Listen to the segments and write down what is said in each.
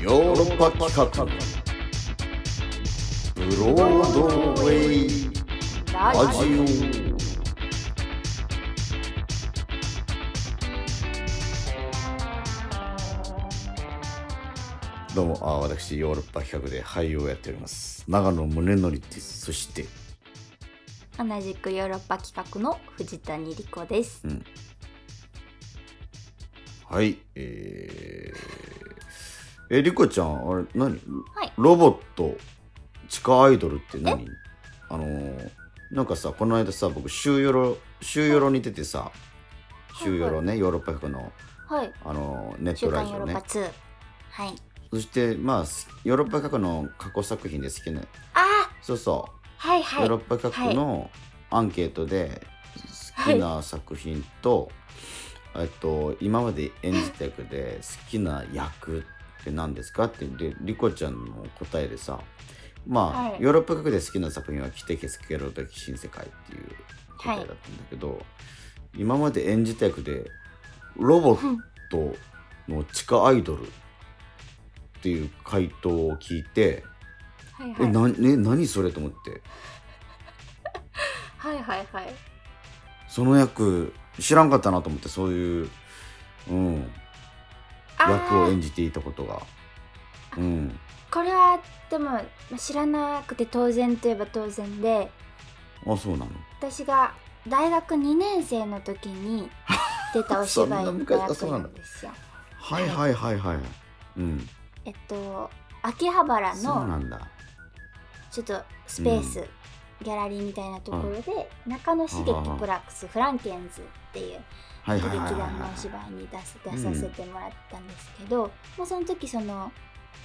ヨーロッパ企画ブロードウェイララジオ。どうもあ私ヨーロッパ企画で俳優をやっております。長野宗則です。そして。同じくヨーロッパ企画の藤谷莉子です。うん。はいえー、えリコちゃんあれ何？はい。ロボット地下アイドルって何？あのーなんかさこの間さ僕週ヨロ週ヨロに出てさ週ヨロねヨーロッパ局のはい。あのーネッ週トラジオね刊ヨーロッパ2。はい。そしてまあヨーロッパ局の過去作品で好きなあそうそ、ーはいうはい。ヨーロッパ局のアンケートで好きな作品と、えっと今まで演じた役で好きな役って何ですか？ってでリコちゃんの答えでさまあ、はいヨーロッパ局で好きな作品は「来てけすけろ時新世界」っていう答えだったんだけど、今まで演じた役でロボットの地下アイドルっていう回答を聞いて、はいはい。えなね何それと思って はいはいはい。その役知らんかったなと思ってそういう、うん、あ役をー演じていたことが。うん、これはでもまあ知らなくて当然といえば当然で。あそうなの？私が大学2年生の時に 出たお芝居の役なんんですよ。はいはいはいはい。うん。えっと秋葉原のちょっとスペース、ギャラリーみたいなところで、中野茂樹プラックスフランケンズっていうはい劇団のお芝居に出す出させてもらったんですけど、もうその時その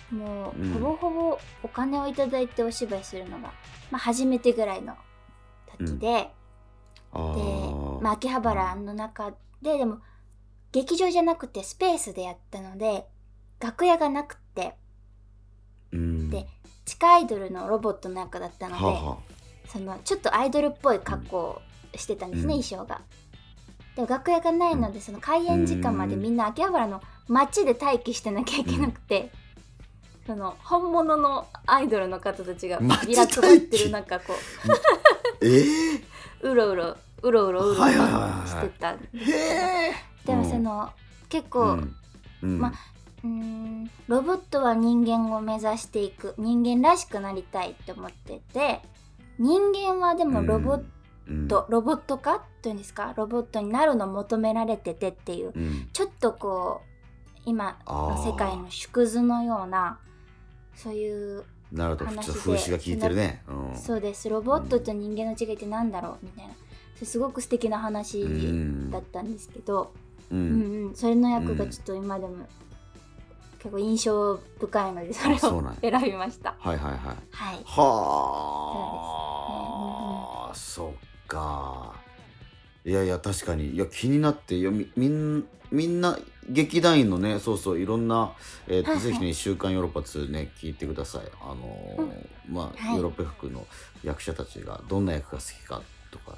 もうん。うほぼほぼお金をいただいてお芝居するのが、まあ、初めてぐらいの時で、あでー、まあ、秋葉原の中ででも劇場じゃなくてスペースでやったので楽屋がなくてうん。で地下アイドルのロボットの役だったので、はあはそのちょっとアイドルっぽい格好をしてたんですね、うん。衣装が。でも楽屋がないので、その開演時間までみんな秋葉原の街で待機してなきゃいけなくて、その本物のアイドルの方たちが街ビラ配ってる中こ えー、ううろうろうろうろうろしてたんですへえでもその、結構、うん。うん。まうーんロボットは人間を目指していく人間らしくなりたいって思ってて人間はでもロボッうん。ト、ロボット化？というんですか？ロボットになるの求められててっていううん。ちょっとこう今の世界の縮図のようなそういうなるほど。話でちょっと風刺が効いてるね。うん。そうです。ロボットと人間の違いってなんだろう？みたいな。すごく素敵な話うんだったんですけど、ううん。んうん。それの役がちょっと今でも結構印象深いのでそれを選びました。はいはいはい。はい、はあ。そっか。いやいや確かに。いや気になっていやみみんみんな劇団員のねそうそういろんな、えーとぜひね「週刊ヨーロッパ2」ね聞いてください。あのーまあ、はい。ヨーロッパ服の役者たちがどんな役が好きかとか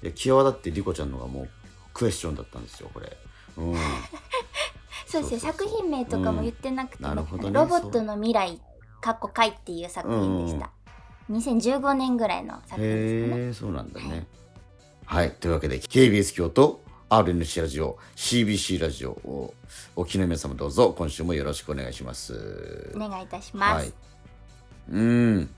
で。いや際立ってリコちゃんのがもうクエスチョンだったんですよこれ。うん。そうですね作品名とかも言ってなくて、うん。ね。ロボットの未来かっこかいっていう作品でした、2015年ぐらいの作品ですかね。そうなんだね。はい、というわけで KBS 京都 RNC ラジオ CBC ラジオをお聞きの皆様どうぞ今週もよろしくお願いします。お願いいたします、はい。うん。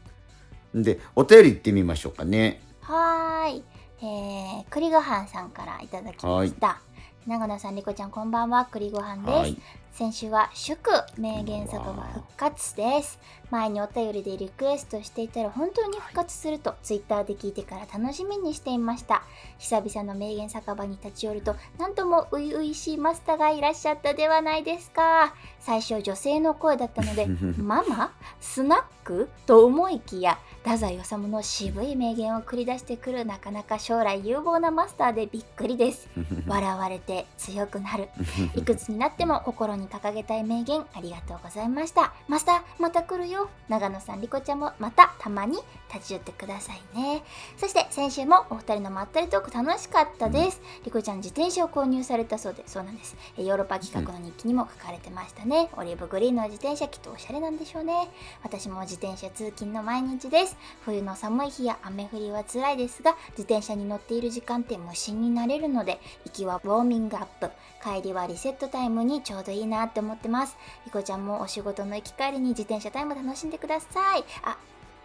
でお便り行ってみましょうかね。はーい。えー、栗ごはんさんからいただきました。長野さん、りこちゃん、こんばんは。栗ごはんです。はい先週は祝名言酒場復活です。前にお便りでリクエストしていたら本当に復活するとツイッターで聞いてから楽しみにしていました。久々の名言酒場に立ち寄るとなんとも初々しいマスターがいらっしゃったではないですか。最初女性の声だったので ママ？スナック？と思いきや太宰治の渋い名言を繰り出してくるなかなか将来有望なマスターでびっくりです 笑われて強くなる いくつになっても心にに掲げたい名言ありがとうございました。マスターまた来るよ。長野さんリコちゃんもまたたまに立ち寄ってくださいね。そして先週もお二人のまったりトーク楽しかったです、リコちゃん自転車を購入されたそうでそうなんです。えヨーロッパ企画の日記にも書かれてましたね、オリーブグリーンの自転車きっとおしゃれなんでしょうね。私も自転車通勤の毎日です。冬の寒い日や雨降りは辛いですが自転車に乗っている時間って無心になれるので行きはウォーミングアップ。帰りはリセットタイムにちょうどいいなって思ってます。リコちゃんもお仕事の行き帰りに自転車タイム楽しんでください。あ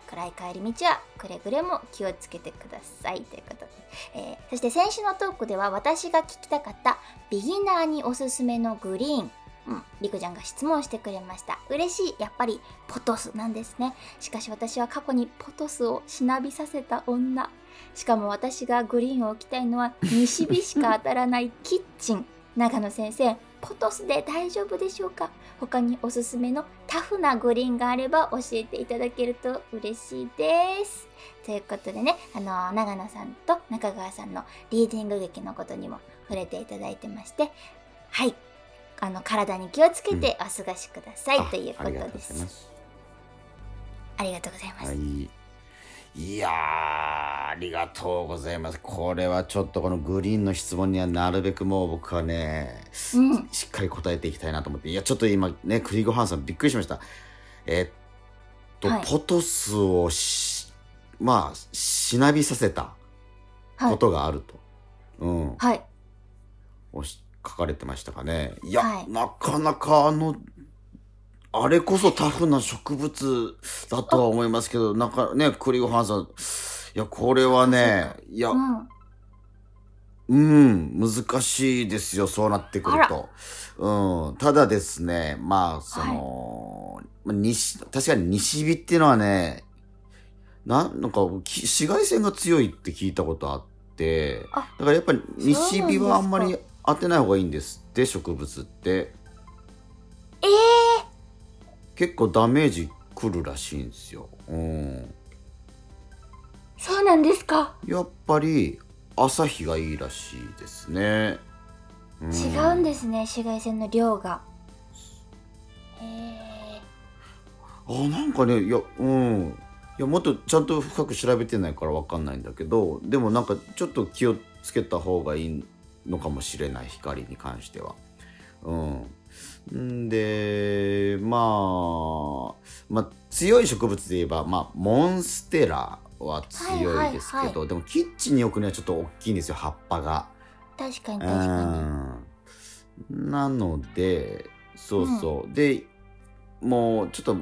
暗い帰り道はくれぐれも気をつけてください。ということで、えーそして先週のトークでは私が聞きたかったビギナーにおすすめのグリーン。うん、リコちゃんが質問してくれました。嬉しいやっぱりポトスなんですね。しかし私は過去にポトスをしなびさせた女。しかも私がグリーンを置きたいのは西日しか当たらないキッチン。長野先生ポトスで大丈夫でしょうか？他におすすめのタフなグリーンがあれば教えていただけると嬉しいです。ということでねあの長野さんと中川さんのリーディング劇のことにも触れていただいてましてはい。あの体に気をつけてお過ごしください、あというこありがとうごとですざいます。ありがとうございます、はい。いやー、ありがとうございます。これはちょっとこのグリーンの質問にはなるべくもう僕はね、うんしっかり答えていきたいなと思って。いや、ちょっと今ね、クリゴハンさんびっくりしました。えっと、はいポトスをし、まあ、しなびさせたはいことがあると。うん。はいおし書かれてましたかね。いや、はいなかなかあの、あれこそタフな植物だとは思いますけど、なんかね、クリゴハンさん、いや、これはね、いやう、ん。うん、難しいですよ、そうなってくると。うん、ただですね、まあ、その、まあ西、確かに西日っていうのはね、ななんか、き紫外線が強いって聞いたことあって、あだからやっぱり西日はあんまり当てない方がいいんですって、植物って。えー、結構ダメージくるらしいんですよ。うん。そうなんですか？やっぱり朝日がいいらしいですね。う違うんですね紫外線の量がへえあなんかねいやうんいやもっとちゃんと深く調べてないからわかんないんだけどでもなんかちょっと気をつけた方がいいのかもしれない光に関しては。うん、んでまあ、まあ強い植物で言えば、まあ、モンステラは強いですけど、はいはいはでもキッチンに置くにはちょっと大きいんですよ葉っぱが。確かに確かうん。なのでそうそう、でもうちょっと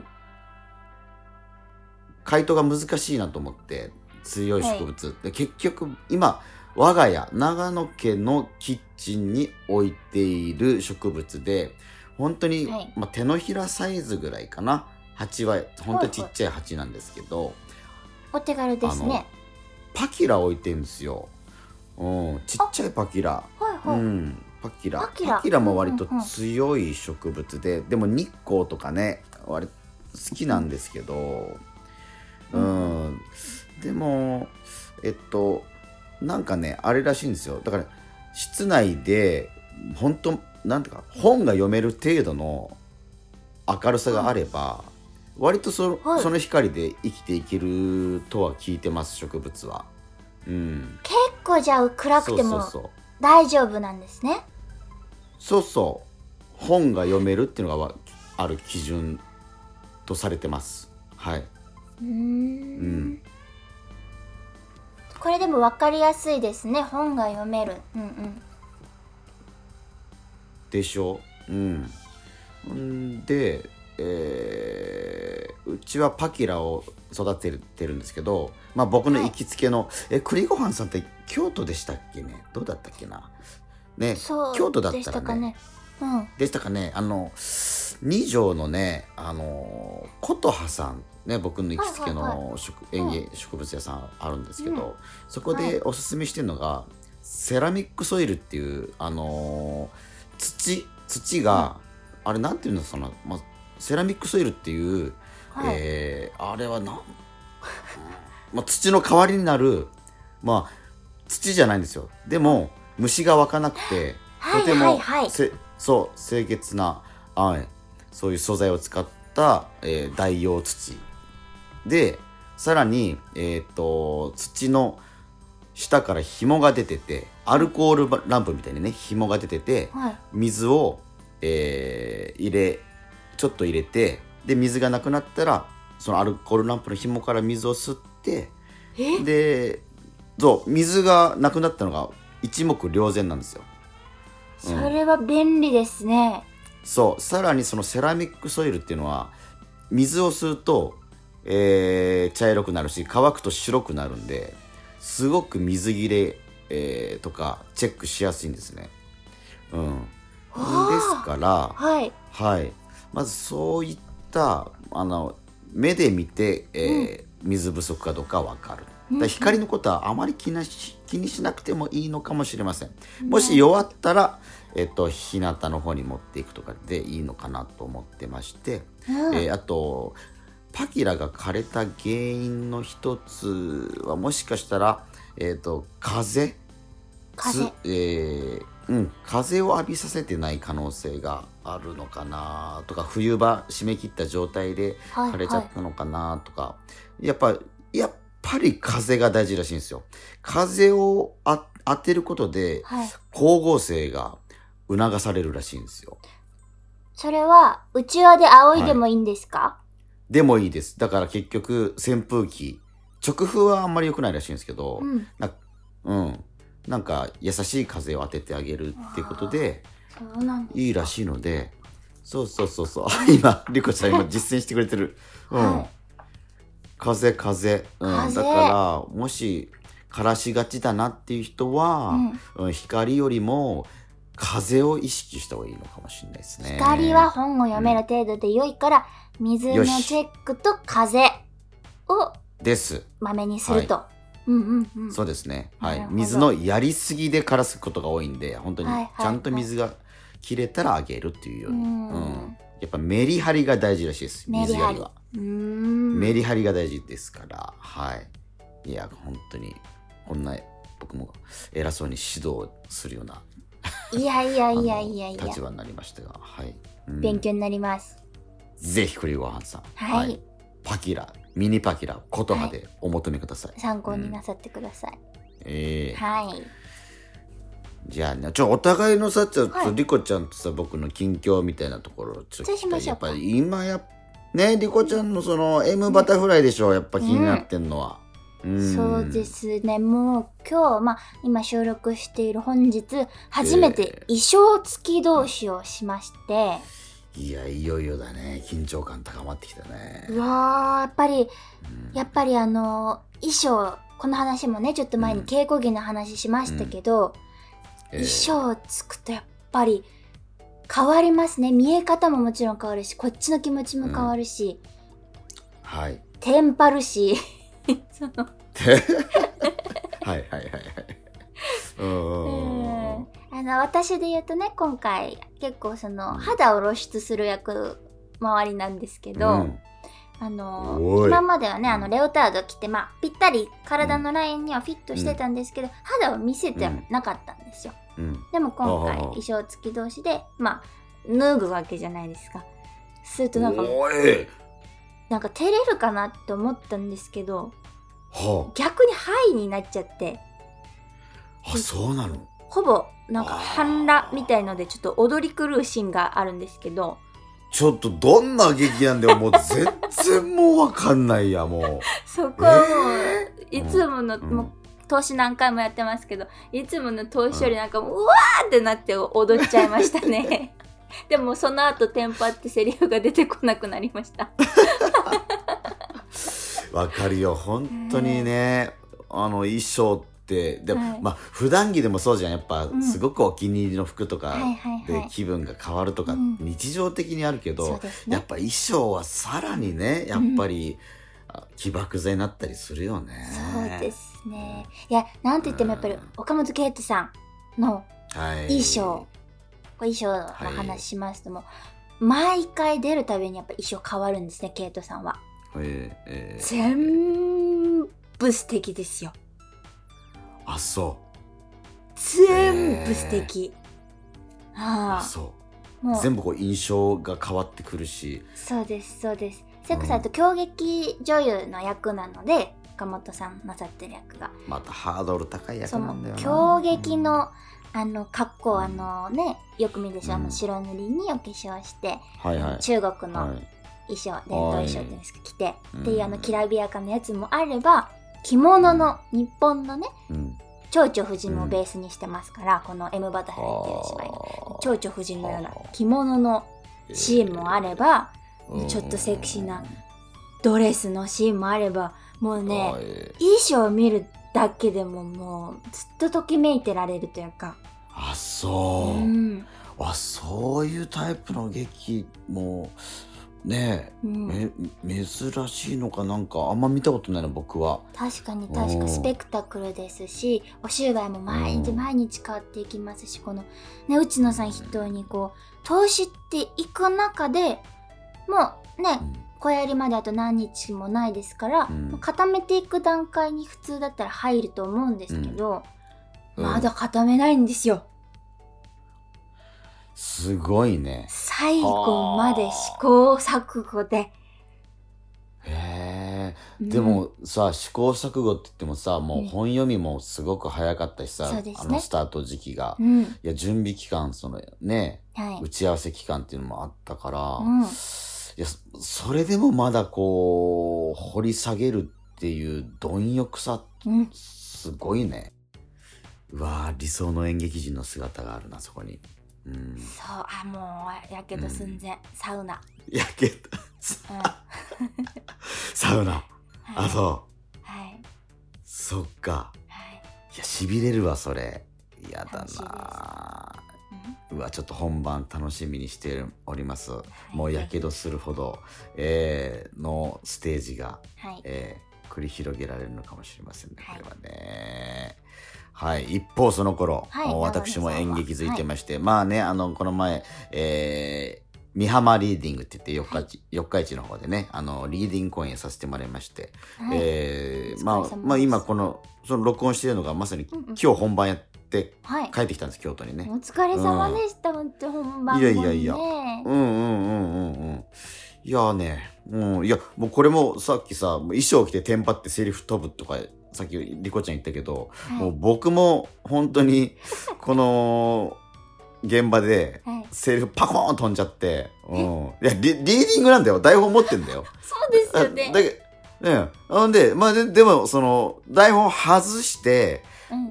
回答が難しいなと思って強い植物、で結局今我が家長野家のキッチンに置いている植物で本当に、はい。まあ、手のひらサイズぐらいかな。鉢は本当にちっちゃい鉢なんですけど、にお手軽ですね。パキラ置いてるんですよ、うん、ちっちゃいパキラ。はいはい、うん、パキラ。パキラ。も割とうんうん。うん強い植物で、でも日光とかね割と好きなんですけどううんん、でもえっとなんかねあれらしいんですよ。だから室内で本当なんていうか本が読める程度の明るさがあれば、割とそ,、はい。その光で生きていけるとは聞いてます植物は。うん、結構じゃあ暗くても大丈夫なんですねそうそう本が読めるっていう。のがわある基準とされてますはいうんこれでも分かりやすいですね。本が読める。うんうん。でしょ？うん。んでえーうちはパキラを育ててるんですけどまあ僕の行きつけの、え栗ごはんさんって京都でしたっけね？どうだったっけな？ね京都だっでしたたらねかね。うん。でしたかね？あの二条のねあの琴葉さんね僕の行きつけはいはいの植園芸植物屋さんあるんですけど、うん。そこでおすすめしてるのが、セラミックソイルっていうあの土土が、あれなんていうのその、まあ、セラミックソイルっていう、はい、えーあれはなん、まあ、土の代わりになるまあ土じゃないんですよ。でも虫が湧かなくてはい。とても、はい。はい。せそう清潔なはい、そういう素材を使った、えー代用土でさらに、えー、と土の下から紐が出ててアルコールランプみたいにね紐が出ててはい。水を、えー入れちょっと入れてで水がなくなったらそのアルコールランプの紐から水を吸ってえ？でそう水がなくなったのが一目瞭然なんですよ。それは便利ですね、そうさらにそのセラミックソイルっていうのは水を吸うと、えー茶色くなるし乾くと白くなるんですごく水切れ、えーとかチェックしやすいんですね。うん、ですから、はい。はい、まずそういったあの目で見て、えー水不足かどうかわかる。だ光のことはあまり気なし気にしなくてもいいのかもしれません。もし弱ったら、えっと、日向の方に持っていくとかでいいのかなと思ってまして、うん。えーあとパキラが枯れた原因の一つはもしかしたら、えっと風？風。つえーうん、風を浴びさせてない可能性があるのかなとか冬場締め切った状態ではい枯れちゃったのかなとか、やっぱやっぱり風が大事らしいんですよ。風をあ当てることではい。光合成が促されるらしいんですよ。それはうちわで仰いでもいいんですか、でもいいです。だから結局扇風機直風はあんまり良くないらしいんですけど、うん。なうん、なんか優しい風を当ててあげるっていうことでそうなんですいいらしいのでそうそうそうそう。今リコちゃん今 実践してくれてる、うん。はい。風風,、うん、風？だからもし枯らしがちだなっていう人は、うん光よりも風を意識した方がいいのかもしれないですね。光は本を読める程度で良いから、水のチェックと風をです。まめにすると、うんうんうん。そうですね、はい。なるほ、ど。水のやりすぎで枯らすことが多いんで本当にはいはいちゃんと水が切れたらあげるっていうように、うん。うん。やっぱメリハリが大事らしいですメリハリ。水やりは、うーん。メリハリが大事ですから。はい。いや本当にこんな僕も偉そうに指導するようないやいやいやいやいや。立場になりましたが。はい、うん。勉強になります、ぜひ栗ごはんさん。はい。パキラミニパキラこと葉でお求めください、参考になさってください、ええ。はい。じゃあねちょお互いのさちょっはい。とリコちゃんとさ僕の近況みたいなところちょっとそうしましょうか。やっぱり今やねリコちゃんのその M バタフライでしょやっぱ気になってんのは、うん。そうですね。もう今日、まあ、今収録している本日初めて衣装付き同士をしまして、いやいよいよだね。緊張感高まってきたね。うわーやっぱりうん。やっぱりあの衣装この話もねちょっと前にうん。稽古着の話しましたけど、えー衣装つくとやっぱり変わりますね。見え方ももちろん変わるしこっちの気持ちも変わるし、はい。テンパるし。そ のはいはいはいはい。うんうんあの私で言うとね今回結構その肌を露出する役周りなんですけど、うん。あの今まではねあのレオタード着て、まあ、ぴったり体のラインにはフィットしてたんですけど、肌を見せてなかったんですよ。うん。でも今回衣装付き同士でまあ脱ぐわけじゃないですか。するとなんかなんか照れるかなって思ったんですけどは逆にハイになっちゃって。ああそうなの？ほぼなんか半裸みたいのでちょっと踊り狂うシーンがあるんですけど。ちょっとどんな劇なんだよもう全然もうわかんないやもう。そこはもう、えいつもの、うん。もう投資何回もやってますけどいつもの投資よりなんかもううわーってなって踊っちゃいましたね。でもその後テンパってセリフが出てこなくなりました。わかるよ。本当にね、あの衣装ってでも、はい。まあ普段着でもそうじゃん。やっぱうん。すごくお気に入りの服とかはいはいはでい気分が変わるとか、うん。日常的にあるけど、ね。やっぱ衣装はさらにねやっぱり、あ起爆剤になったりするよね。そうですね。いやなんて言ってもやっぱりうん。岡本圭人さんのはい。衣装。衣装の話しますとも、毎回出るたびにやっぱ衣装変わるんですねケイトさんは。えーえ。ー全部素敵ですよあそ全部素敵、うあはあそもう。全部こう印象が変わってくるし。そうですそうです。それこそあと狂劇女優の役なので岡本さんなさってる役が。またハードル高い役なんだよな。狂劇のあの格好あのねよく見るでしょ、あうん。の白塗りにお化粧して、はいはい。中国のはい。衣装、伝統衣装っていうんですか？着て、うん。っていうあのきらびやかなやつもあれば着物の日本のねうん。蝶々夫人をベースにしてますから、この M バタフライっていう芝居が蝶々夫人のような着物のシーンもあれば、ちょっとセクシーなドレスのシーンもあればもうね衣装を見るだけでももうずっとときめいてられるというか、あそう。う、ん。あそういうタイプの劇もねうん。え、め珍しいのかなんかあんま見たことないの僕は。確かに確うん。かスペクタクルですしお芝居も毎日うん。毎日変わっていきますしこの、ね、内野さん筆頭にこう通していく中でもうね小やりまであと何日もないですから、うん。固めていく段階に普通だったら入ると思うんですけど、うん。まだ固めないんですよすごいね。最後まで試行錯誤で、へえうん。でもさ試行錯誤って言ってもさもううん。本読みもすごく早かったしさ、ね。あのスタート時期が、いうん。や準備期間そのねはい。打ち合わせ期間っていうのもあったから、うん。いやそそれでもまだこう掘り下げるっていう貪欲さうん。すごいね。うわー理想の演劇人の姿があるなそこにうん。そうあもうやけど寸前、サウナ、やけどうん、はサウナ。い。あそう。はい。そっか。はい。いやしびれるわそれ。やだな。うん。うわちょっと本番楽しみにしております、い。もうやけどするほど、えーのステージが、はい。えー繰り広げられるのかもしれませんねはい。これはねはい。一方その頃、はい私も演劇づいてままして、まあねあのこの前えー美浜リーディングって言って四日市、四日市の方でねあのリーディング公演させてもらいまして、はい。えーまあまあ今このその録音してるのがまさにうんうん。今日本番やってはい。帰ってきたんです京都にね。お疲れ様でした、本当本番も、いね、やいやいや。うんうんうんうんうん。いやねうん。いやもうこれもさっきさ衣装着てテンパってセリフ飛ぶとかさっきリコちゃん言ったけど、はい。もう僕も本当に この現場ではい、セリフパコーン飛んじゃって、うん、いやリリーディングなんだよ。台本持ってんだよ。そうですよね。だけねほんでまあででもその台本外して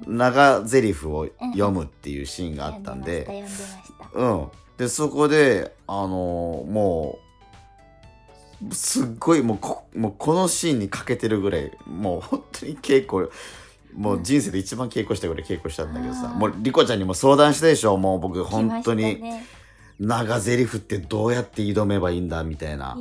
うん。長台詞を読むっていうシーンがあったんで、うん。で、そこで、あのーもう、すっごいもうこ、もうこのシーンにかけてるぐらい、もう本当に稽古、もう人生で一番稽古したぐらい稽古したんだけどさ、あーもうリコちゃんにも相談したでしょ、もう僕本当にね長台詞ってどうやって挑めばいいんだみたいな。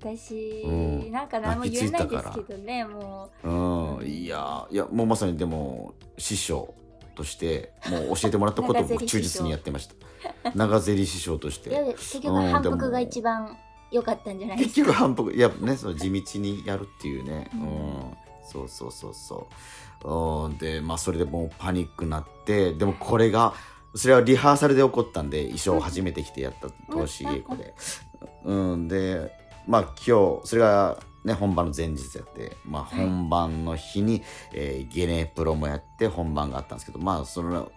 私、うんなんか何も言えないですけどねもん。うん。いや、いや、もうまさにでも、師匠として、もう教えてもらったことを長僕忠実にやってました。長ゼリ師匠として。結局反復が一番良かったんじゃないです結か局反復いやねその地道にやるっていうね。ううん。ん、そうそうそうそう。うん。でまあそれでもうパニックになってでもこれがそれはリハーサルで起こったんで衣装を初めて着てやった投資稽古でうん。でまあ今日それがね本番の前日やってまあ本番の日に、えーゲネプロもやって本番があったんですけどまあその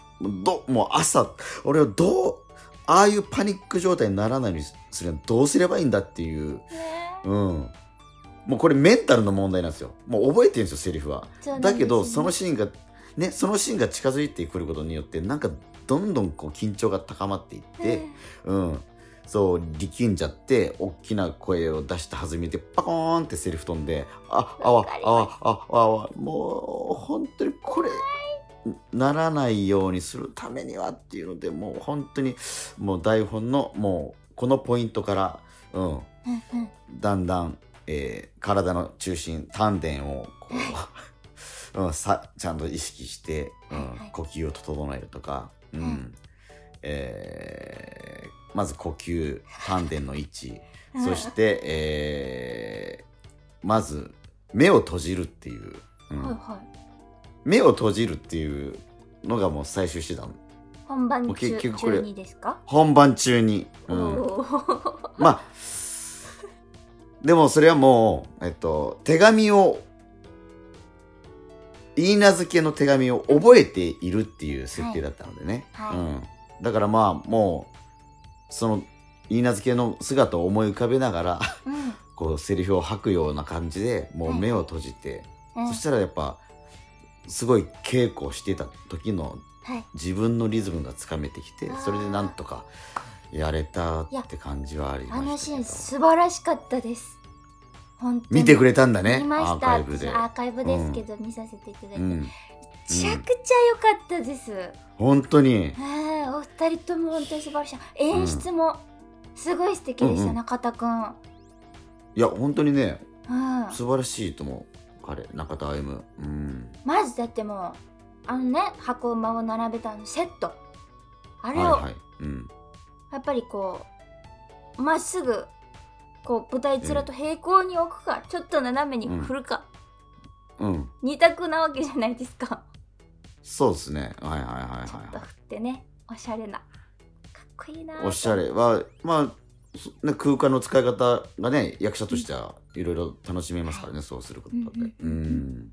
どもう朝俺はどうああいうパニック状態にならないようにするにはどうすればいいんだっていうねうん。もうこれメンタルの問題なんですよ。もう覚えてるんですよ、セリフは。ねだけど、そのシーンが、ね、そのシーンが近づいてくることによって、なんかどんどんこう緊張が高まっていって、うん。そう、力んじゃって、大きな声を出した弾みで、パコーンってセリフ飛んで、あ、あわあわ、ああわ、もう、本当にこれ、ならないようにするためにはっていうので、もう本当に、もう台本の、もう、このポイントから、うん、だんだん、えー体の中心丹田をこう、うん、さちゃんと意識して、うん呼吸を整えるとか、うん。うんえーまず呼吸丹田の位置。うん。そして、えーまず目を閉じるっていう、うん。はいは目を閉じるっていうのがもう最終手段。本番中中にですか、本番中に、うん、まあでもそれはもう、えっと、手紙を言い名付けの手紙を覚えている。っていう設定だったのでね、はいうん、だからまあもうその言い名付けの姿を思い浮かべながらうんこうセリフを吐くような感じでもう目を閉じて、うんそしたらやっぱすごい稽古をしてた時のはい。自分のリズムがつかめてきてあー。それでなんとかやれたって感じはありまあのしたけど。シーン素晴らしかったです。本当に。見てくれたんだね見まアーしたカイブで。私アーカイブですけど、見させていただいて、うん。めちゃくちゃ良かったです、本当に。はいお二人とも本当に素晴らしい。演出もすごい素敵でした、うんうん。中田くん、いや本当にねうん、素晴らしいと思う彼中田歩夢。うん。まずだってもうあのね箱馬を並べたあのセット。あれをはいはい。うん。やっぱりこうまっすぐこう舞台面と平行に置くか、ちょっと斜めに振るか、うん。二択なわけじゃないですか。そうですね。はいはいはいちょっとは振ってね。おしゃれな。かっこいいないおしゃれはまあそね、空間の使い方がね役者としてはいろいろ楽しめますからね、そうすることで、うん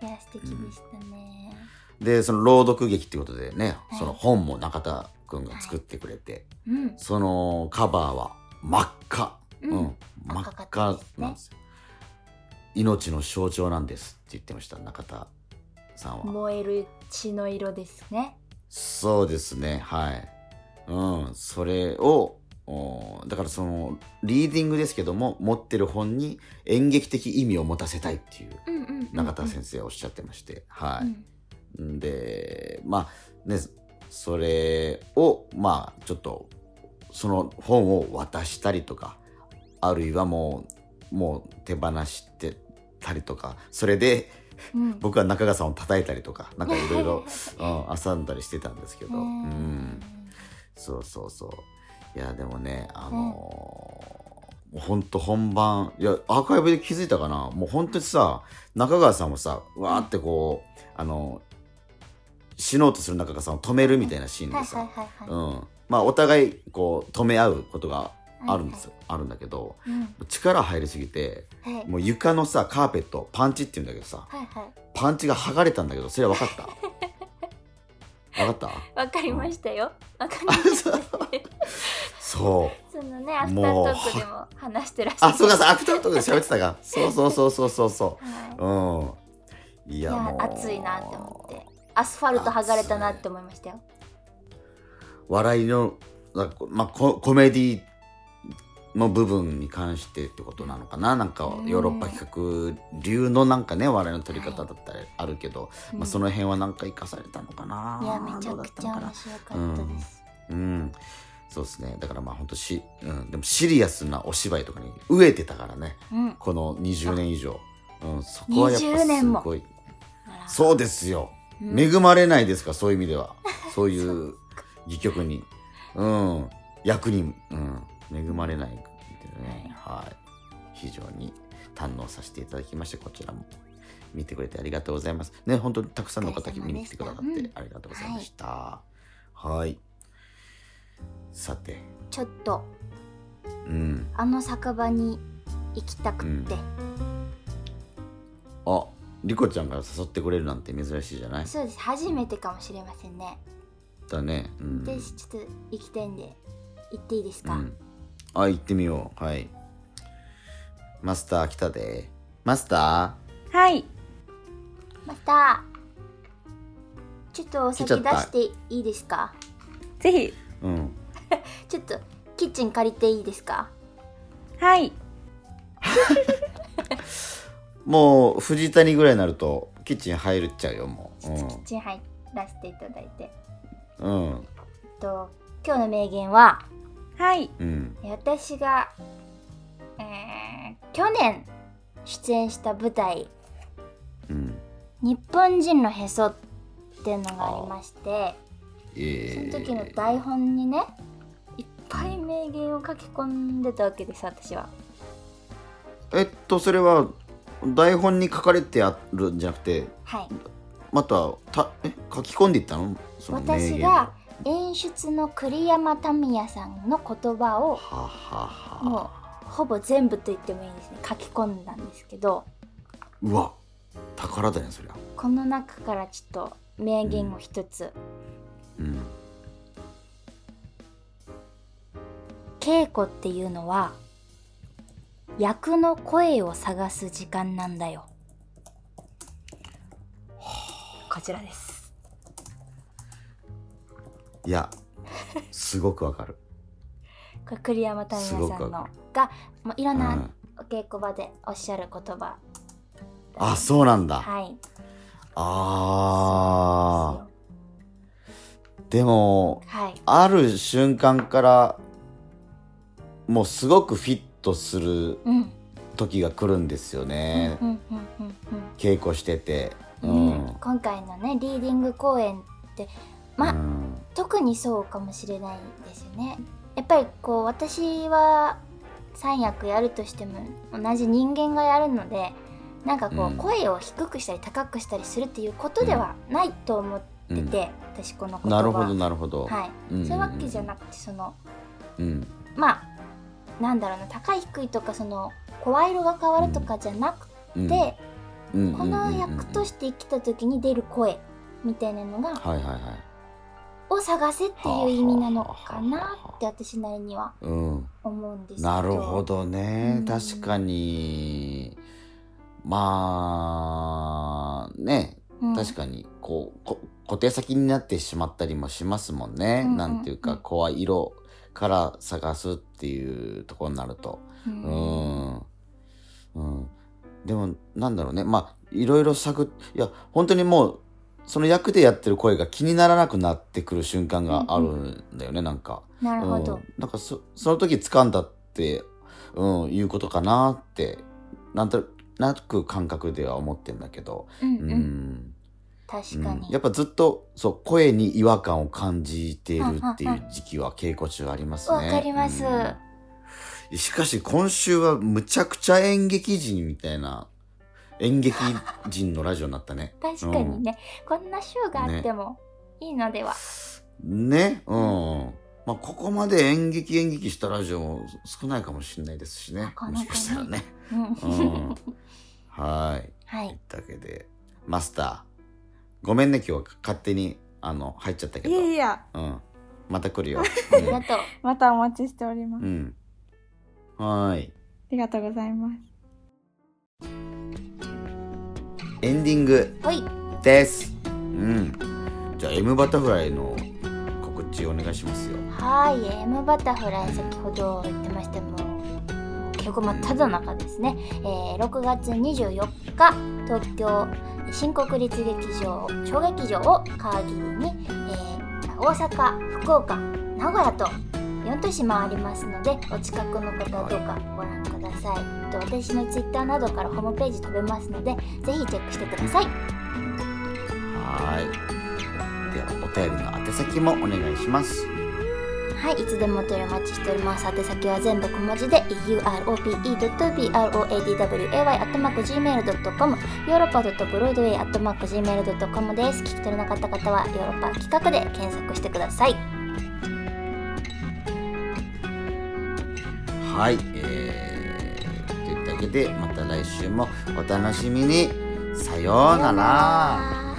いや素敵でしたね、でその朗読劇ってことでね、はい。その本も中田くんが作ってくれて、うん。そのカバーは真っ赤、ううん。ん真っ赤なんです。よ、命の象徴なんですって言ってました中田さんは、燃える血の色ですね。そうですねはい。うん。それをおだからそのリーディングですけども持ってる本に演劇的意味を持たせたいっていううんうんうんうん。中田先生はおっしゃってまして、はい、うん。でまあねそれをまあちょっとその本を渡したりとかあるいはもうもう手放してたりとかそれでうん。僕は中川さんを叩いたりとかなんかいろいろ うん遊んだりしてたんですけど、うん、そうそうそういやでもねあのーもうほんと本番いやアーカイブで気づいたかな？もう本当にさ中川さんもさわーってこうあの死のうとする中川さんを止めるみたいなシーンはいでさ、まあお互いこう止め合うことがあるんですよ、あるんだけどうん。力入りすぎてはい。もう床のさカーペットパンチって言うんだけどさはいはい。パンチが剥がれたんだけどそれは分かった？分かった？わかりましたよ。わかりました そう。そのねアフタートークでも話してらっしゃるあそうかアフタートークで喋ってたか。そうそうそうそうそうそはううん。いい、いややもう。暑いなって思って。アスファルト剥がれたなって思いましたよ。笑いのまあココメディの部分に関してってことなのかな？なんかうん。ヨーロッパ企画流のなんかね笑いの取り方だったりあるけど、まあ、そのの辺はなんか生かされたのかな？いやめちゃくちゃ面白かったです、うん。そうですね。だからまあ本当し、うん、でもシリアスなお芝居とかに飢えてたからね。うん。この20年以上、うん、そこはやっぱ20年も。すごいそうですよ、うん。恵まれないですか？そういう意味では。そういう 戯曲に。うん。役に、うん、恵まれないんでねはい。非常に堪能させていただきましてこちらも。見てくれてありがとうございます。ね本当にたくさんの方見に来てくださってうんありがとうございました、はい。さて。ちょっと。うん。あの酒場に行きたくって、あリコちゃんが誘ってくれるなんて珍しいじゃない？そうです。初めてかもしれませんね、だね。うん。でちょっと行きたいんで行っていいですか、うん、あ行ってみよう。はい。マスター来たで。マスタはい。またちょっとお酒出していいですか？ぜひ。ーうん。ちょっとキッチン借りていいですか？はい。もう藤谷ぐらいになるとキッチン入るっちゃうよもちょっとキッチン入らせていただいて、うんうん。えっと今日の名言ははい。うん。私が、えー去年出演した舞台うん「日本人のへそ」っていうのがありましてえー、その時の台本にねいっぱい名言を書き込んでたわけです私は。えっとそれは台本に書かれてあるんじゃなくてはい、またたえ書き込んでいったの？その名言。私が演出の栗山民也さんの言葉をもうほぼ全部と言ってもいいですね。書き込んだんですけど。うわ。宝だよそりゃ。この中からちょっと名言を一つ、うん。稽古っていうのは役の声を探す時間なんだよ。こちらですいやすごくわかる。これ栗山民也さんのがもういろんうなん。お稽古場でおっしゃる言葉あそうなんだ、はい。あー。でもはい。ある瞬間からもうすごくフィットするうん。時が来るんですよね、うんうんうん稽古してて。ううん。ん、うん。今回のねリーディング公演ってまあうん特にそうかもしれないですよね。やっぱりこう私は三役やるとしても同じ人間がやるのでなんかこう、うん。声を低くしたり高くしたりするっていうことではないと思ってて、私この言葉。なるほどなるほど、はい、うんそういうわけじゃなくてそのうん。まあなんだろうな高い低いとかその声色が変わるとかじゃなくうん。て、うんこの役としして生きた時に出る声みたいなのがはいはいはいを探せっていう意味なのかなって私なりにはうん。思うんですけど。なるほどね、うん。確かに。まあね。うん。確かにこうこ小手先になってしまったりもしますもんね、うんうんうん。なんていうか声色から探すっていうところになると。ううんん、うん、でもなんだろうね。まあいろいろ探っいや本当にもうその役でやってる声が気にならなくなってくる瞬間があるんだよね、なんか。なるほど、うん、なんかそその時掴んだって、うん、いうことかなってなんとなく感覚では思ってんだけど、うんううん。ん確かに、うん。やっぱずっとそう声に違和感を感じているっていう時期は稽古中ありますね。わかります。うん。しかし今週はむちゃくちゃ演劇人みたいな演劇人のラジオになったね。確かにね、こんな週があってもいいのでは、ね、うん。まあ、ここまで演劇演劇したラジオも少ないかもしれないですしね。もしかしたらね。うんうんはい。はいというわけで、マスター、ごめんね、今日は勝手に、あの、入っちゃったけど。いやいや、うん。また来るよ。ありがとうまたお待ちしております。うん。うん。はーい。ありがとうございます。エンディングです。うん。じゃあ、M バタフライの告知お願いしますよ。はい M バタフライ先ほど言ってましたもう稽古真っ只中ですね、えー6月24日東京新国立劇場小劇場を皮切りに、えー大阪福岡名古屋と4都市回りますのでお近くの方はどうかご覧くださいと私のツイッターなどからホームページ飛べますのでぜひチェックしてくださいはーい。では、お便りの宛先もお願いします。はい、いつでもお問いお待ちしております。宛先は全部小文字で europe.broadway.gmail.com ヨーロッパ .broadway.gmail.com です。聞き取れなかった方はヨーロッパ企画で検索してください。はい、えー、けでまた来週もお楽しみにさようなら。